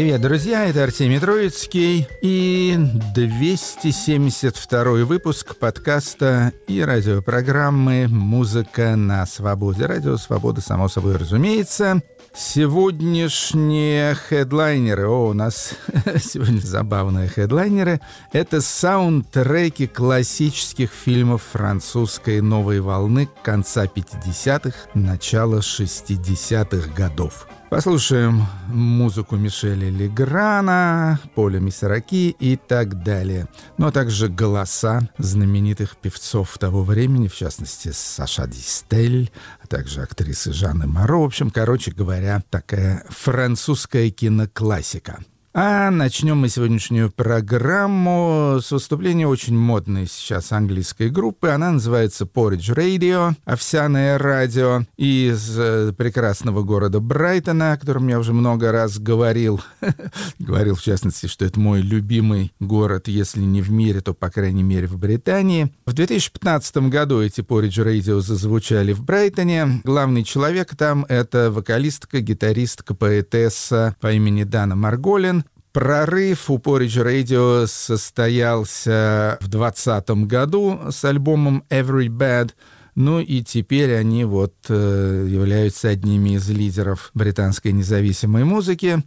Привет, друзья, это Артемий Троицкий и 272 выпуск подкаста и радиопрограммы «Музыка на свободе». Радио «Свобода», само собой разумеется. Сегодняшние хедлайнеры, о, у нас сегодня забавные хедлайнеры, это саундтреки классических фильмов французской новой волны конца 50-х, начала 60-х годов. Послушаем музыку Мишеля Леграна, Поля Мисараки и так далее. Ну а также голоса знаменитых певцов того времени, в частности Саша Дистель, а также актрисы Жанны Моро. В общем, короче говоря, такая французская киноклассика. А начнем мы сегодняшнюю программу с выступления очень модной сейчас английской группы. Она называется Porridge Radio, овсяное радио, из э, прекрасного города Брайтона, о котором я уже много раз говорил. говорил, в частности, что это мой любимый город, если не в мире, то, по крайней мере, в Британии. В 2015 году эти Porridge Radio зазвучали в Брайтоне. Главный человек там — это вокалистка, гитаристка, поэтесса по имени Дана Марголин. Прорыв у Porridge Radio состоялся в 2020 году с альбомом Every Bad. Ну и теперь они вот э, являются одними из лидеров британской независимой музыки.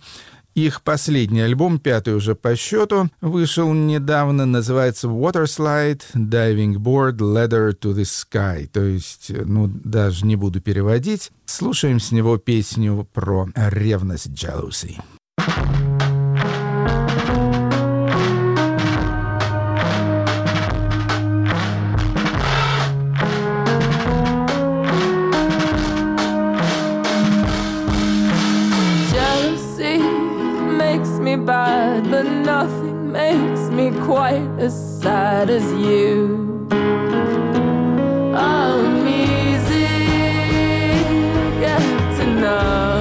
Их последний альбом, пятый уже по счету, вышел недавно, называется Waterslide, Diving Board, Ladder to the Sky. То есть, ну, даже не буду переводить. Слушаем с него песню про ревность Jealousy. me quite as sad as you. I'm easy, get to know.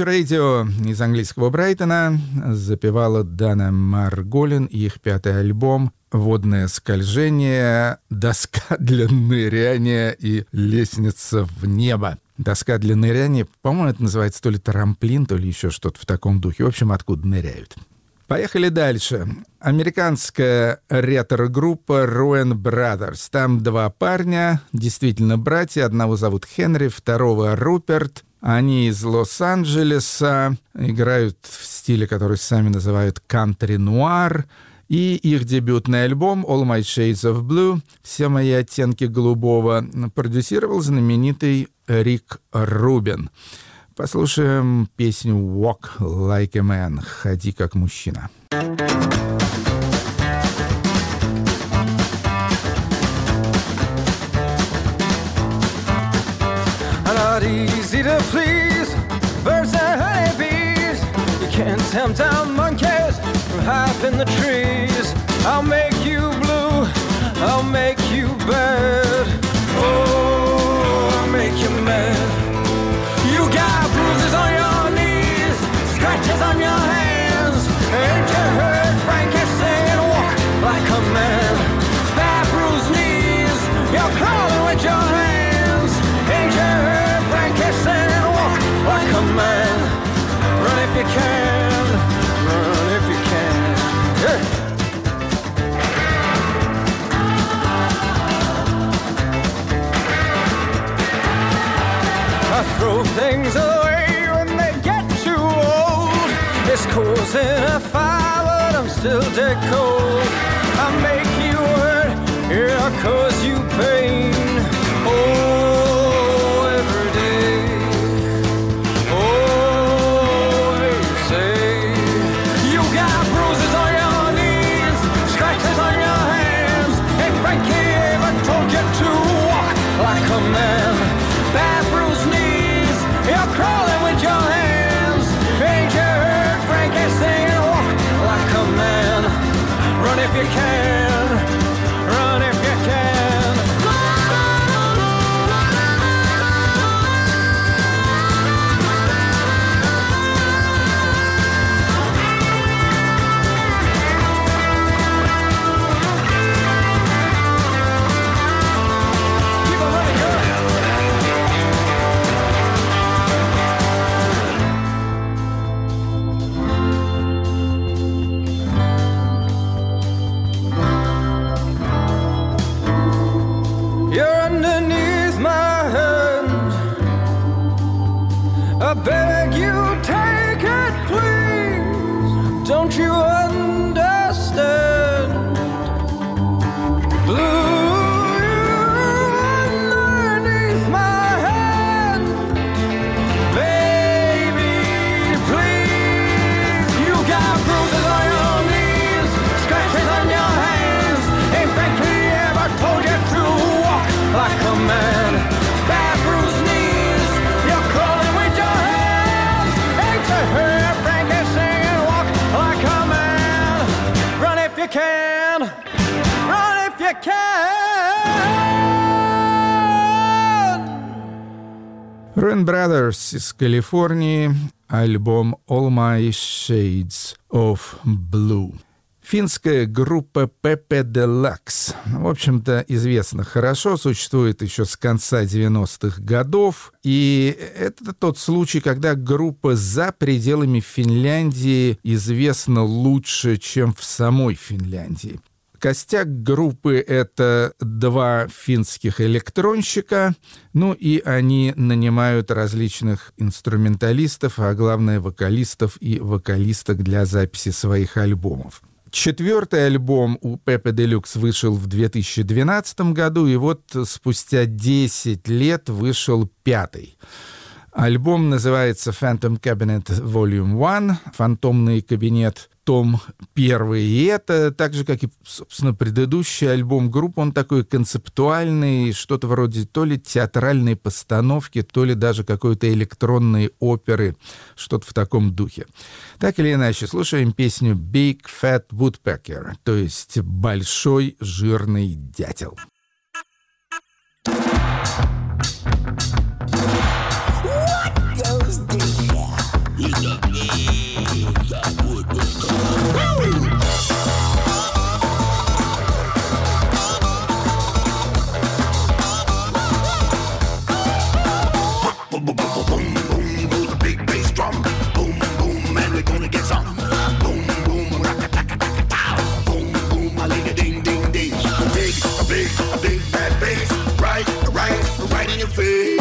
Поридж Радио из английского Брайтона запевала Дана Марголин и их пятый альбом «Водное скольжение», «Доска для ныряния» и «Лестница в небо». Доска для ныряния, по-моему, это называется то ли трамплин, то ли еще что-то в таком духе. В общем, откуда ныряют. Поехали дальше. Американская ретро-группа Ruin Brothers. Там два парня, действительно братья. Одного зовут Хенри, второго Руперт. Они из Лос-Анджелеса, играют в стиле, который сами называют кантри-нуар. И их дебютный альбом «All My Shades of Blue» «Все мои оттенки голубого» продюсировал знаменитый Рик Рубин. Послушаем песню «Walk Like a Man» «Ходи как мужчина». Not in the trees. It's causing a fire, but I'm still dead cold. I make you hurt, yeah, cause you pain. Brothers из Калифорнии, альбом All My Shades of Blue. Финская группа Pepe Deluxe. В общем-то, известно хорошо, существует еще с конца 90-х годов. И это тот случай, когда группа за пределами Финляндии известна лучше, чем в самой Финляндии. Костяк группы — это два финских электронщика, ну и они нанимают различных инструменталистов, а главное вокалистов и вокалисток для записи своих альбомов. Четвертый альбом у Пепе Делюкс вышел в 2012 году, и вот спустя 10 лет вышел пятый. Альбом называется Phantom Cabinet Volume 1, «Фантомный кабинет», том первый. И это, так же, как и, собственно, предыдущий альбом группы, он такой концептуальный, что-то вроде то ли театральной постановки, то ли даже какой-то электронной оперы, что-то в таком духе. Так или иначе, слушаем песню «Big Fat Woodpecker», то есть «Большой жирный дятел». see.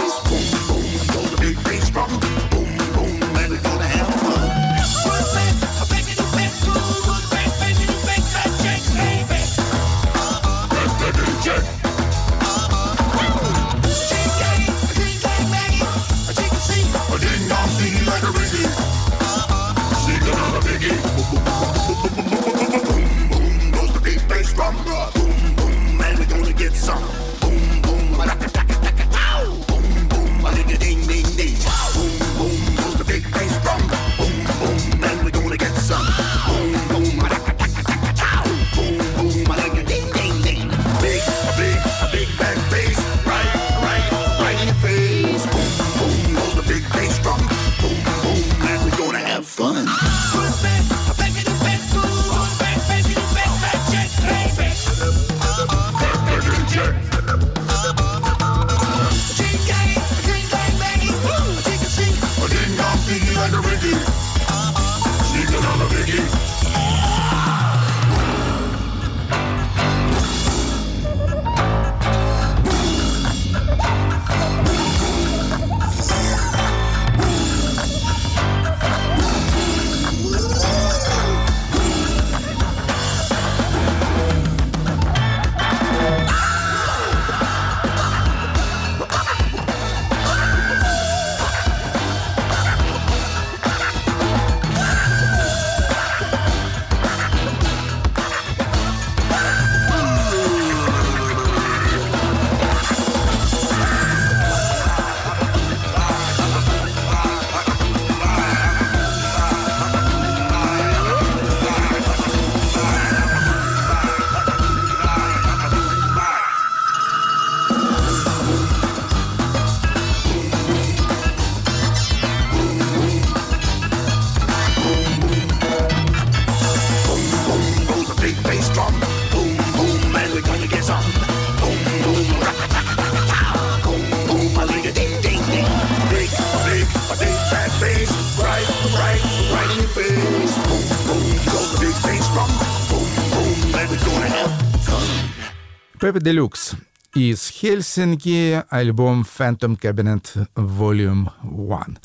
Пепе Делюкс. Из Хельсинки альбом Phantom Cabinet Volume 1.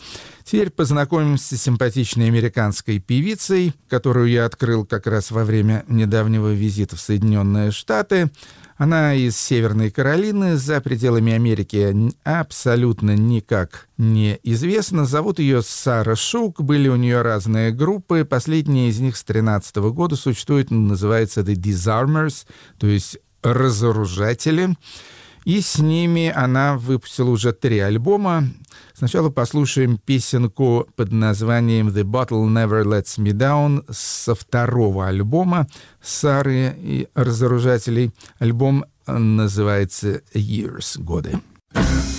Теперь познакомимся с симпатичной американской певицей, которую я открыл как раз во время недавнего визита в Соединенные Штаты. Она из Северной Каролины, за пределами Америки абсолютно никак не известна. Зовут ее Сара Шук, были у нее разные группы. Последняя из них с 2013 года существует, называется The Disarmers, то есть разоружатели. И с ними она выпустила уже три альбома. Сначала послушаем песенку под названием «The Bottle Never Lets Me Down» со второго альбома Сары и разоружателей. Альбом называется «Years» — «Годы». Every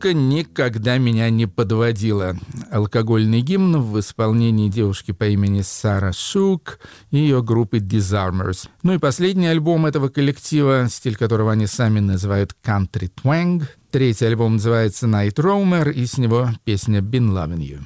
Бутылка никогда меня не подводила. Алкогольный гимн в исполнении девушки по имени Сара Шук и ее группы Disarmers. Ну и последний альбом этого коллектива, стиль которого они сами называют Country Twang, Третий альбом называется «Night Roamer», и с него песня «Been Loving You».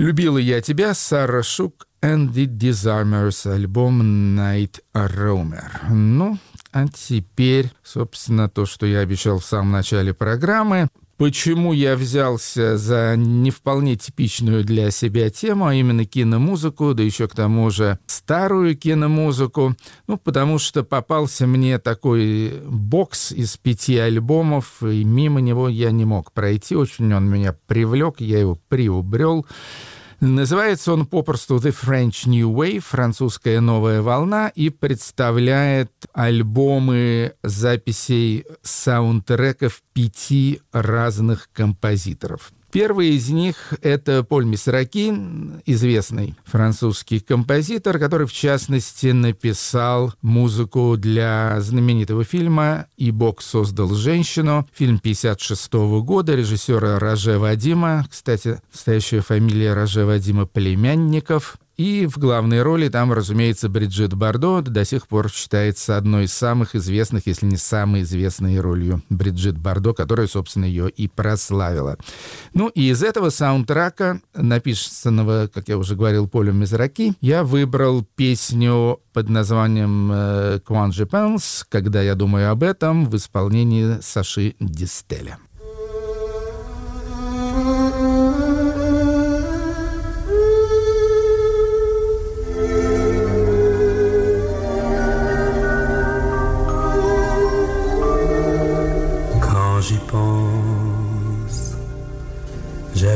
Любила я тебя, Сара Шук and the Disarmers, альбом Night Roamer. Ну, а теперь, собственно, то, что я обещал в самом начале программы. Почему я взялся за не вполне типичную для себя тему, а именно киномузыку, да еще к тому же старую киномузыку? Ну, потому что попался мне такой бокс из пяти альбомов, и мимо него я не мог пройти. Очень он меня привлек, я его приобрел. Называется он попросту The French New Wave, французская новая волна, и представляет альбомы записей саундтреков пяти разных композиторов. Первый из них — это Поль Мисраки, известный французский композитор, который, в частности, написал музыку для знаменитого фильма «И Бог создал женщину», фильм 56 года режиссера Роже Вадима, кстати, настоящая фамилия Роже Вадима Племянников, и в главной роли там, разумеется, Бриджит Бардо до сих пор считается одной из самых известных, если не самой известной ролью Бриджит Бардо, которая, собственно, ее и прославила. Ну и из этого саундтрака, написанного, как я уже говорил, Полем Мизраки, я выбрал песню под названием э, «Quand je pense», «Когда я думаю об этом» в исполнении Саши Дистеля.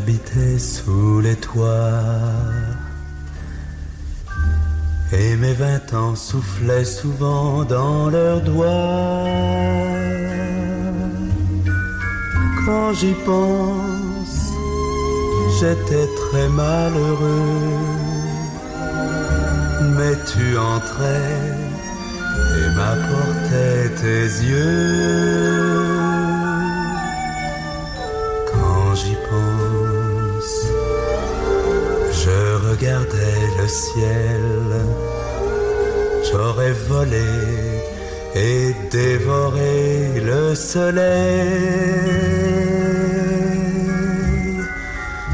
j'habitais sous les toits. Et mes vingt ans soufflaient souvent dans leurs doigts. Quand j'y pense, j'étais très malheureux. Mais tu entrais et m'apportais tes yeux. Regardais le ciel, j'aurais volé et dévoré le soleil.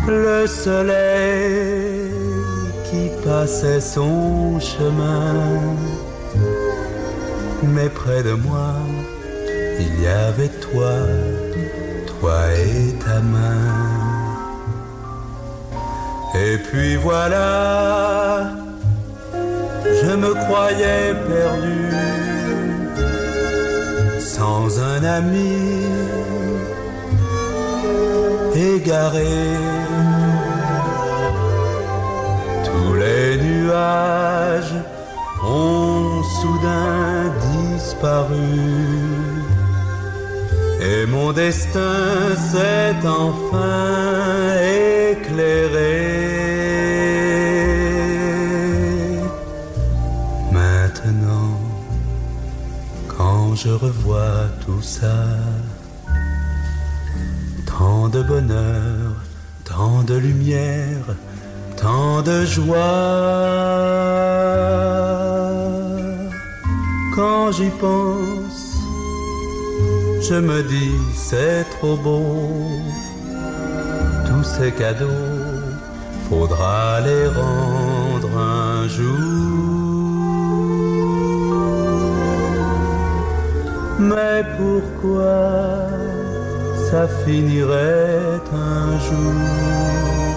Le soleil qui passait son chemin. Mais près de moi, il y avait toi, toi et ta main. Et puis voilà, je me croyais perdu, sans un ami, égaré. Tous les nuages ont soudain disparu. Et mon destin s'est enfin éclairé. Maintenant, quand je revois tout ça, tant de bonheur, tant de lumière, tant de joie. Quand j'y pense, je me dis c'est trop beau. Tous ces cadeaux, faudra les rendre un jour. Mais pourquoi ça finirait un jour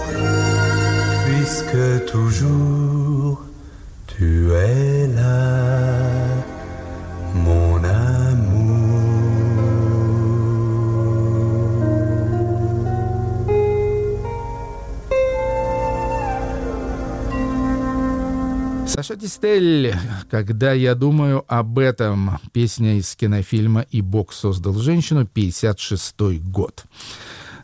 Puisque toujours tu es Саша Дистель, когда я думаю об этом, песня из кинофильма «И Бог создал женщину», 56 год.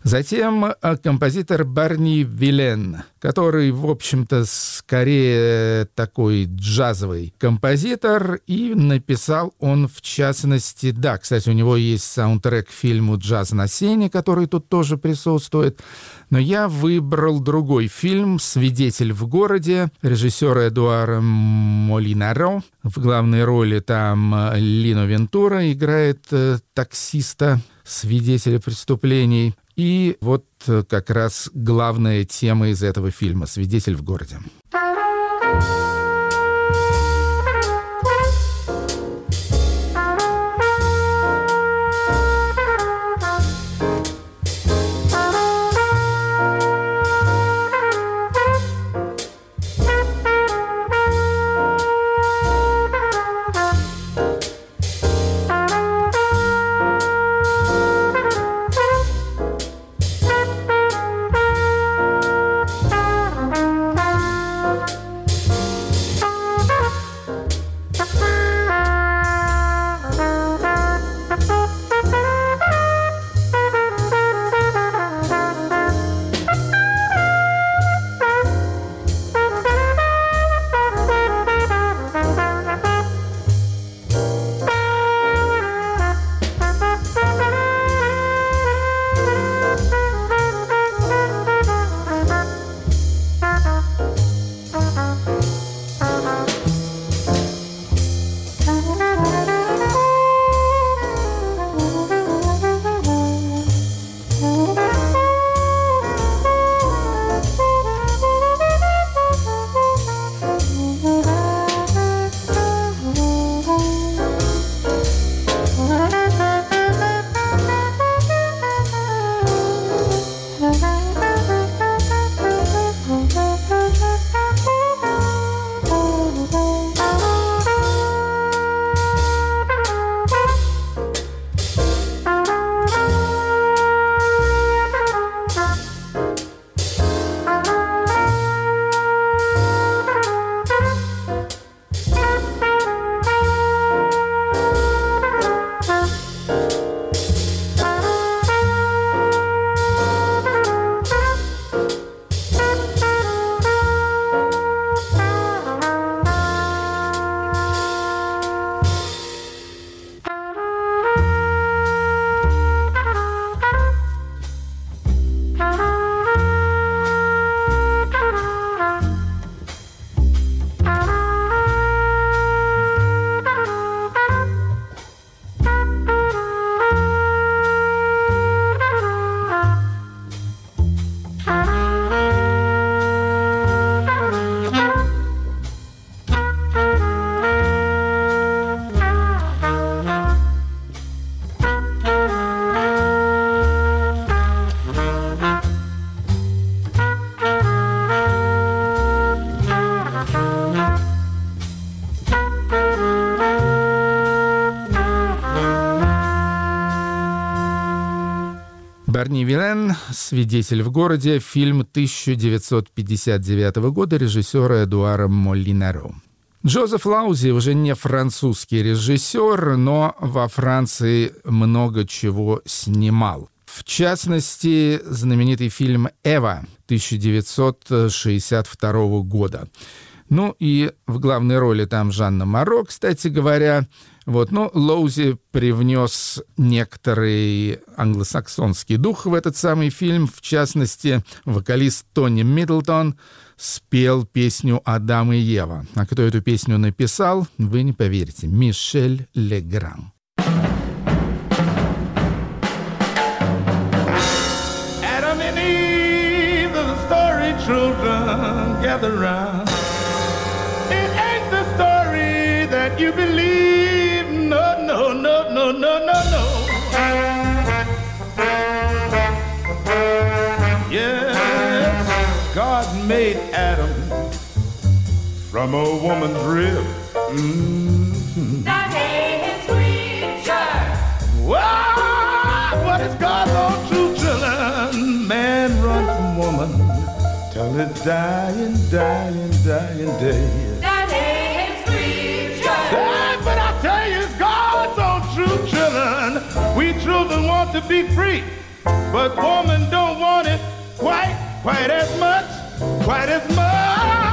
Затем э, композитор Барни Вилен, который, в общем-то, скорее такой джазовый композитор, и написал он, в частности, да, кстати, у него есть саундтрек к фильму «Джаз на сене», который тут тоже присутствует, но я выбрал другой фильм «Свидетель в городе» режиссера Эдуара Молинаро. В главной роли там э, Лино Вентура играет э, таксиста, свидетеля преступлений. И вот э, как раз главная тема из этого фильма «Свидетель в городе». «Свидетель в городе», фильм 1959 года режиссера Эдуара Молинаро. Джозеф Лаузи уже не французский режиссер, но во Франции много чего снимал. В частности, знаменитый фильм «Эва» 1962 года. Ну и в главной роли там Жанна Моро, кстати говоря. Вот, но Лоузи привнес некоторый англосаксонский дух в этот самый фильм. В частности, вокалист Тони Миддлтон спел песню «Адам и Ева». А кто эту песню написал, вы не поверите. Мишель Легран. Adam and Eve, the story children gather round. Made Adam from a woman's rib. Mhm. Wow, what is God's own true children? Man run from woman till it's dying, dying, dying day. That hey, but I tell you, it's God's own true children. We children want to be free, but woman don't want it quite, quite as much, quite as much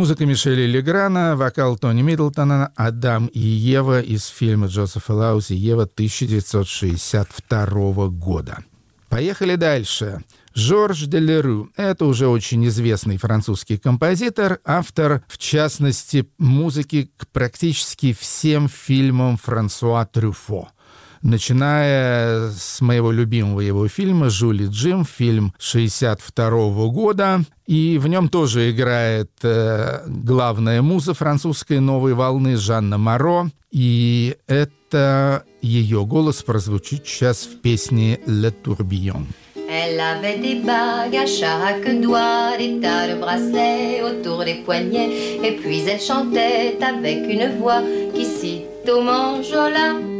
Музыка Мишеля Леграна, вокал Тони Миддлтона, «Адам и Ева» из фильма Джозефа Лаузи «Ева» 1962 года. Поехали дальше. Жорж де Леру – это уже очень известный французский композитор, автор, в частности, музыки к практически всем фильмам Франсуа Трюфо – начиная с моего любимого его фильма «Жули Джим», фильм 62 года. И в нем тоже играет э, главная муза французской новой волны Жанна Моро. И это ее голос прозвучит сейчас в песне «Le Tourbillon». Elle avait des bagues à chaque doigt, des tas de bracelets autour des poignets, et puis elle chantait avec une voix qui cite au manjola.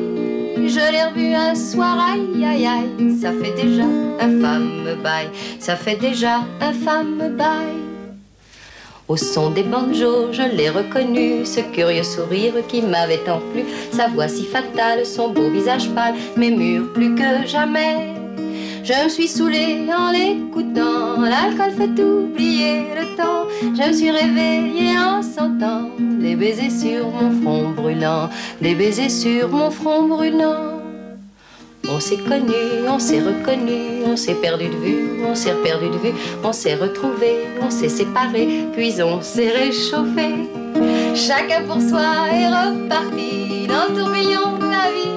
Je l'ai revu un soir, aïe aïe aïe, ça fait déjà un fameux bail, ça fait déjà un fameux bail. Au son des banjos, je l'ai reconnu, ce curieux sourire qui m'avait tant plu, sa voix si fatale, son beau visage pâle, mes murs plus que jamais. Je me suis saoulée en l'écoutant, l'alcool fait oublier le temps. Je me suis réveillée en sentant des baisers sur mon front brûlant, des baisers sur mon front brûlant. On s'est connu, on s'est reconnu, on s'est perdu de vue, on s'est perdu de vue, on s'est retrouvé, on s'est séparé, puis on s'est réchauffé. Chacun pour soi est reparti dans le tourbillon de la vie.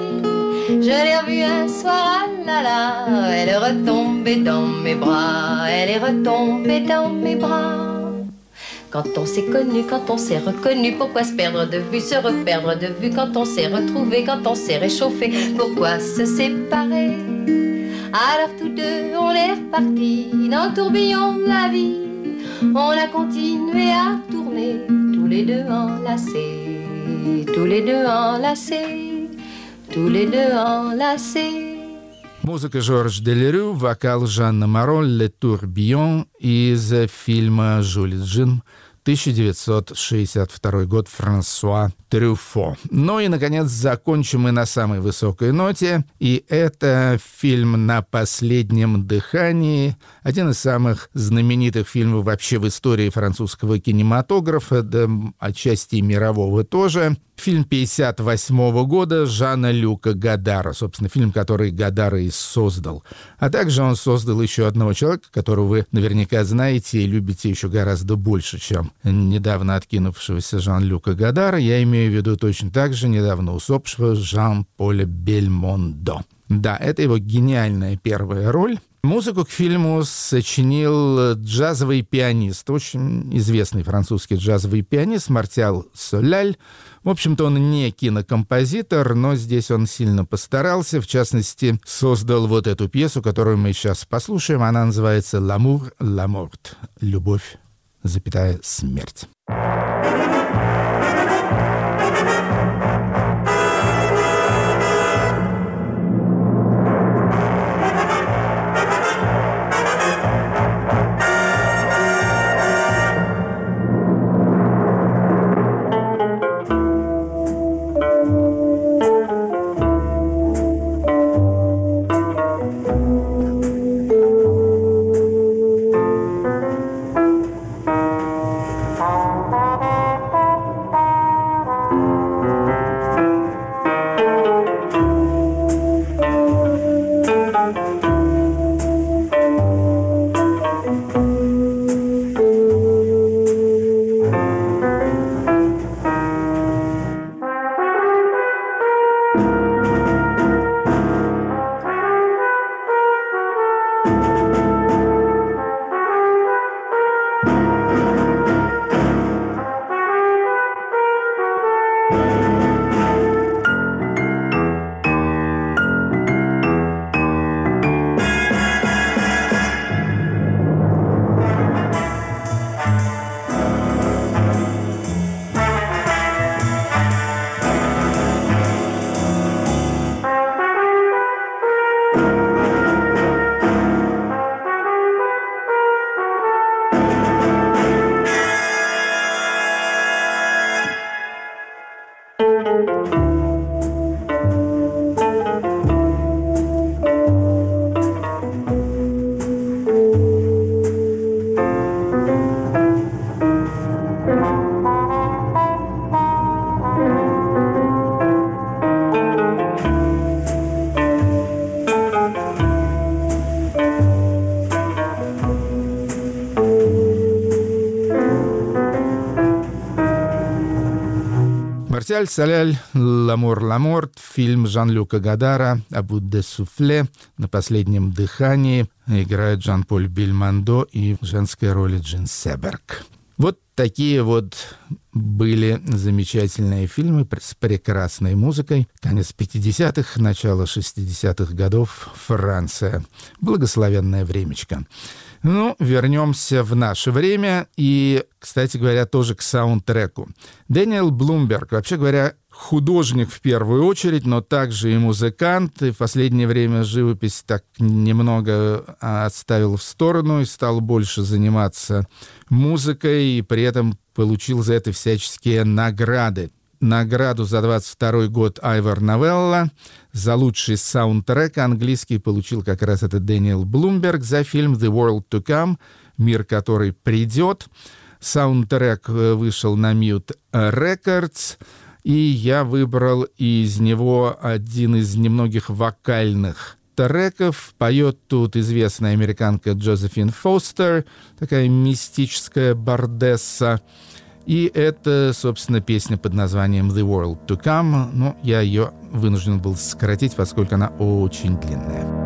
Je l'ai revue un soir, ah là là, elle est retombée dans mes bras, elle est retombée dans mes bras. Quand on s'est connu, quand on s'est reconnu, pourquoi se perdre de vue, se reperdre de vue? Quand on s'est retrouvé, quand on s'est réchauffé, pourquoi se séparer? Alors tous deux, on est repartis dans le tourbillon de la vie. On a continué à tourner, tous les deux enlacés, tous les deux enlacés, tous les deux enlacés. Музыка Жорж Делерю, вокал Жанна Маро, «Ле Турбион» из фильма «Жюль Джин» 1962 год Франсуа Трюфо. Ну и, наконец, закончим мы на самой высокой ноте. И это фильм «На последнем дыхании». Один из самых знаменитых фильмов вообще в истории французского кинематографа, да отчасти мирового тоже. Фильм 58 года Жана Люка Гадара, собственно, фильм, который Гадара и создал. А также он создал еще одного человека, которого вы наверняка знаете и любите еще гораздо больше, чем недавно откинувшегося Жан-Люка Гадара. Я имею в виду точно так же недавно усопшего Жан-Поля Бельмондо. Да, это его гениальная первая роль. Музыку к фильму сочинил джазовый пианист, очень известный французский джазовый пианист Мартиал Соляль. В общем-то, он не кинокомпозитор, но здесь он сильно постарался. В частности, создал вот эту пьесу, которую мы сейчас послушаем. Она называется «L'amour, la mort» — «Любовь, запятая смерть». Martial Solal, L'amour, la mort, фильм Жан-Люка Годара «À bout de souffle» на последнем дыхании играют Жан-Поль Бельмондо и в женской роли Джин Себерг. Вот такие вот были замечательные фильмы с прекрасной музыкой. Конец 50-х, начало 60-х годов, Франция. Благословенное времечко. Ну, вернемся в наше время и, кстати говоря, тоже к саундтреку. Дэниел Блумберг, вообще говоря, художник в первую очередь, но также и музыкант. И в последнее время живопись так немного отставил в сторону и стал больше заниматься музыкой, и при этом получил за это всяческие награды. Награду за 22 год Айвор Новелло, за лучший саундтрек английский получил как раз этот Дэниел Блумберг за фильм «The World to Come», «Мир, который придет». Саундтрек э, вышел на Mute Records, и я выбрал из него один из немногих вокальных треков. Поет тут известная американка Джозефин Фостер, такая мистическая бардесса. И это, собственно, песня под названием «The World to Come». Но я ее вынужден был сократить, поскольку она очень длинная.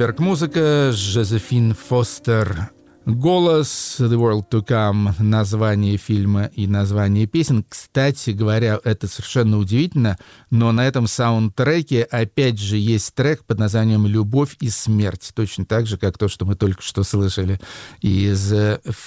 Блумберг, музыка, Жозефин Фостер, голос, The World to Come, название фильма и название песен. Кстати говоря, это совершенно удивительно, но на этом саундтреке опять же есть трек под названием «Любовь и смерть», точно так же, как то, что мы только что слышали из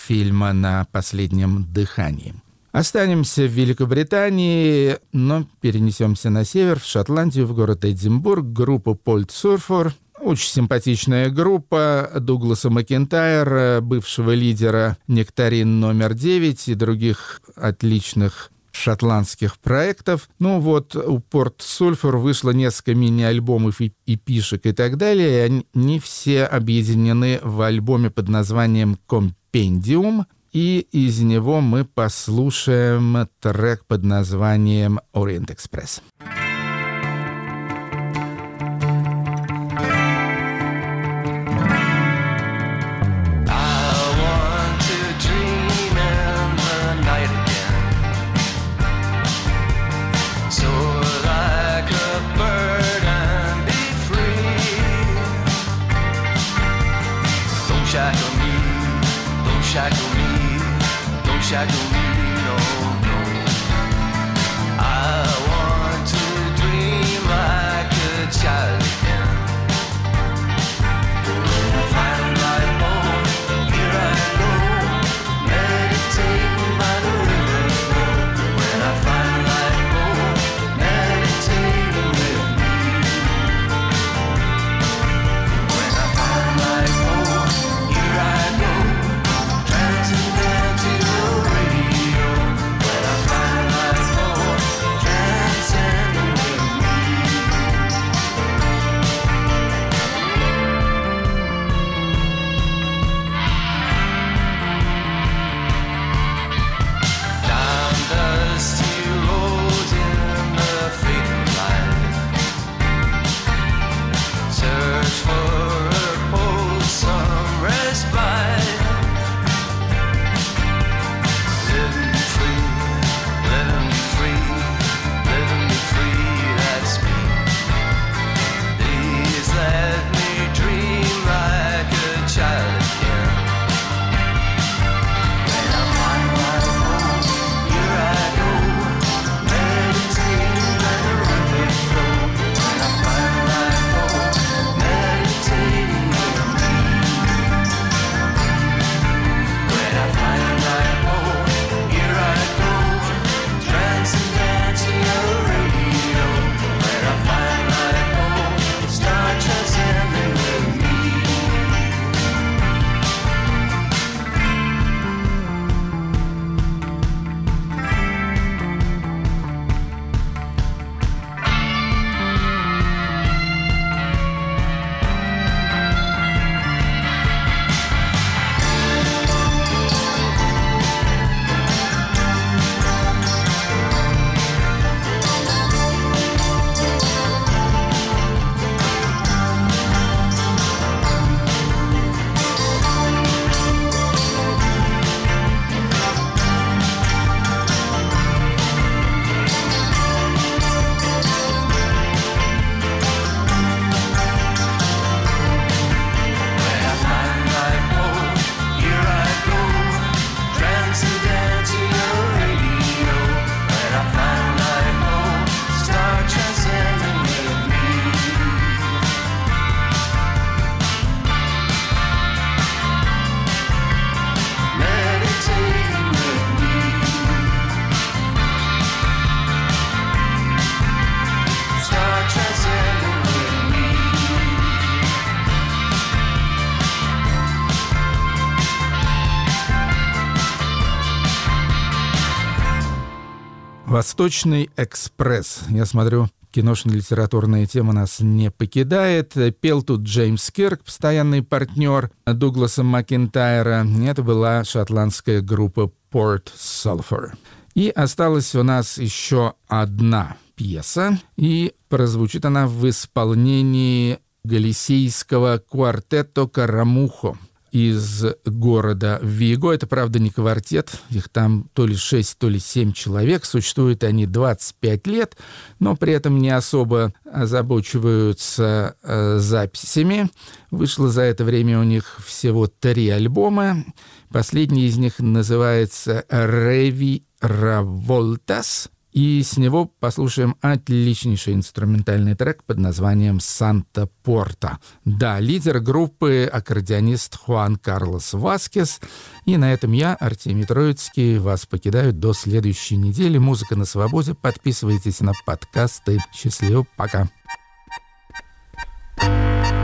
фильма «На последнем дыхании». Останемся в Великобритании, но перенесемся на север, в Шотландию, в город Эдинбург, группа Польт Сурфор. Очень симпатичная группа Дугласа Макентайра, бывшего лидера «Нектарин номер 9» и других отличных шотландских проектов. Ну вот у Порт Сульфур вышло несколько мини-альбомов и, и пишек и так далее, и они все объединены в альбоме под названием «Компендиум», и из него мы послушаем трек под названием «Ориент Экспресс». I Восточный экспресс. Я смотрю, киношно-литературная тема нас не покидает. Пел тут Джеймс Кирк, постоянный партнер Дугласа Макентайра. Это была шотландская группа Port Sulphur. И осталась у нас еще одна пьеса, и прозвучит она в исполнении галисийского квартетто «Карамухо» из города Виго. Это, правда, не квартет. Их там то ли 6, то ли 7 человек. Существуют они 25 лет, но при этом не особо озабочиваются э, записями. Вышло за это время у них всего три альбома. Последний из них называется «Реви Раволтас». И с него послушаем отличнейший инструментальный трек под названием «Санта Порта». Да, лидер группы аккордеонист Хуан Карлос Васкес. И на этом я, Артемий Троицкий, вас покидаю до следующей недели. Музыка на свободе. Подписывайтесь на подкасты. Счастливо, пока. When Новый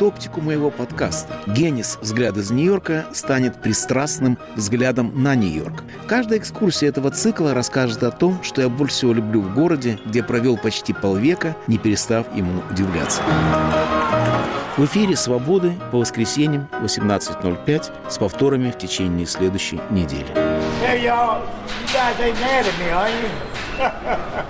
меняет оптику моего подкаста. Генис «Взгляд из Нью-Йорка» станет пристрастным взглядом на Нью-Йорк. Каждая экскурсия этого цикла расскажет о том, что я больше всего люблю в городе, где провел почти полвека, не перестав ему удивляться. В эфире «Свободы» по воскресеньям 18.05 с повторами в течение следующей недели. Hey,